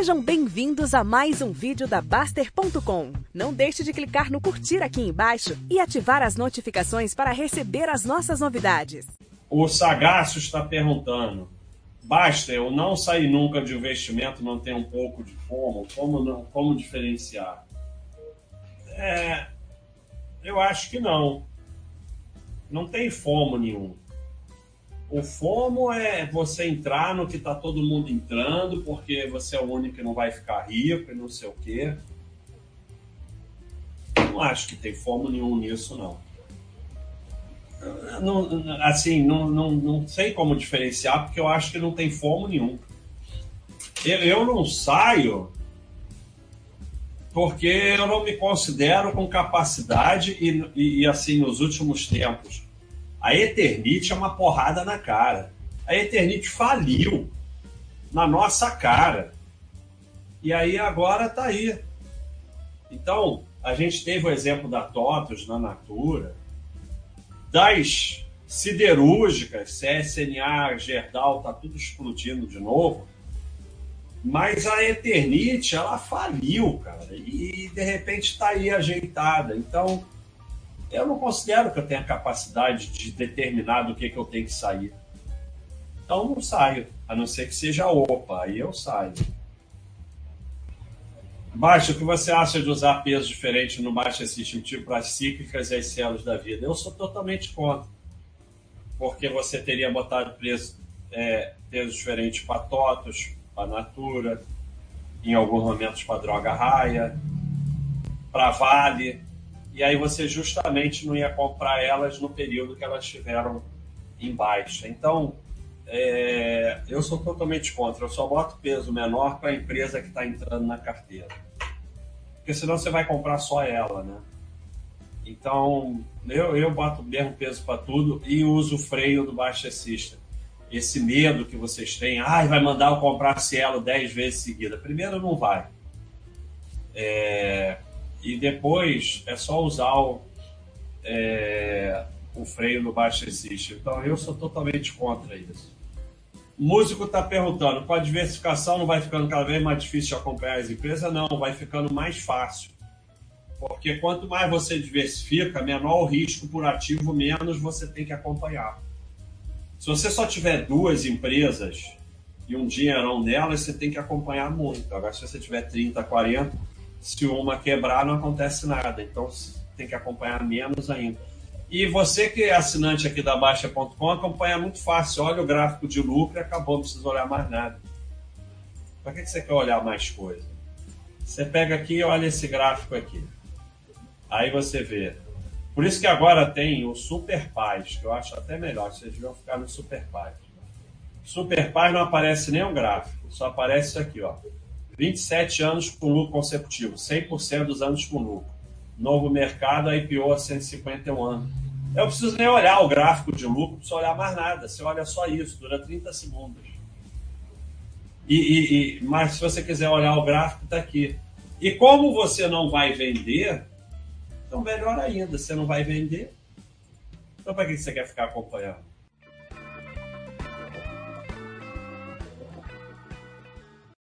Sejam bem-vindos a mais um vídeo da Baster.com. Não deixe de clicar no curtir aqui embaixo e ativar as notificações para receber as nossas novidades. O Sagaço está perguntando: Basta eu não sair nunca de investimento, não ter um pouco de fomo? Como, não, como diferenciar? É, eu acho que não. Não tem fomo nenhum. O FOMO é você entrar no que está todo mundo entrando, porque você é o único que não vai ficar rico e não sei o quê. Não acho que tem FOMO nenhum nisso, não. não assim, não, não, não sei como diferenciar, porque eu acho que não tem FOMO nenhum. Eu, eu não saio porque eu não me considero com capacidade e, e, e assim, nos últimos tempos a Eternite é uma porrada na cara. A Eternite faliu na nossa cara. E aí agora tá aí. Então, a gente teve o exemplo da TOTOS na Natura, das siderúrgicas, CSNA, Gerdau, tá tudo explodindo de novo. Mas a Eternite, ela faliu, cara. E de repente está aí ajeitada. Então, eu não considero que eu tenha capacidade de determinar do que, que eu tenho que sair. Então não saio, a não ser que seja OPA, aí eu saio. Baixa, o que você acha de usar peso diferente no Baixa System, tipo as cíclicas e as células da vida? Eu sou totalmente contra. Porque você teria botado peso, é, peso diferente para TOTOS, para Natura, em alguns momentos para Droga Raia, para Vale e aí você justamente não ia comprar elas no período que elas estiveram em baixa. Então, é, eu sou totalmente contra. Eu só boto peso menor para a empresa que está entrando na carteira. Porque senão você vai comprar só ela, né? Então, eu, eu boto o mesmo peso para tudo e uso o freio do Baixa System. Esse medo que vocês têm, ah, vai mandar eu comprar Cielo 10 vezes seguida. Primeiro, não vai. É, e depois é só usar o, é, o freio no baixo system. Então eu sou totalmente contra isso. O músico está perguntando: com a diversificação não vai ficando cada vez mais difícil de acompanhar as empresas? Não, vai ficando mais fácil. Porque quanto mais você diversifica, menor o risco por ativo, menos você tem que acompanhar. Se você só tiver duas empresas e um dinheirão nelas, você tem que acompanhar muito. Agora, se você tiver 30, 40, se uma quebrar, não acontece nada. Então tem que acompanhar menos ainda. E você que é assinante aqui da Baixa.com, acompanha muito fácil. Olha o gráfico de lucro e acabou, não precisa olhar mais nada. Para que você quer olhar mais coisa? Você pega aqui e olha esse gráfico aqui. Aí você vê. Por isso que agora tem o Super Paz, que eu acho até melhor. Vocês deviam ficar no Super Paz. Super Paz não aparece nem gráfico, só aparece isso aqui, ó. 27 anos com lucro consecutivo, 100% dos anos com lucro. Novo mercado, IPO a 151 anos. Eu preciso nem olhar o gráfico de lucro, não preciso olhar mais nada. Você olha só isso, dura 30 segundos. E, e, e, mas se você quiser olhar o gráfico, está aqui. E como você não vai vender, então melhor ainda, você não vai vender. Então para que você quer ficar acompanhando?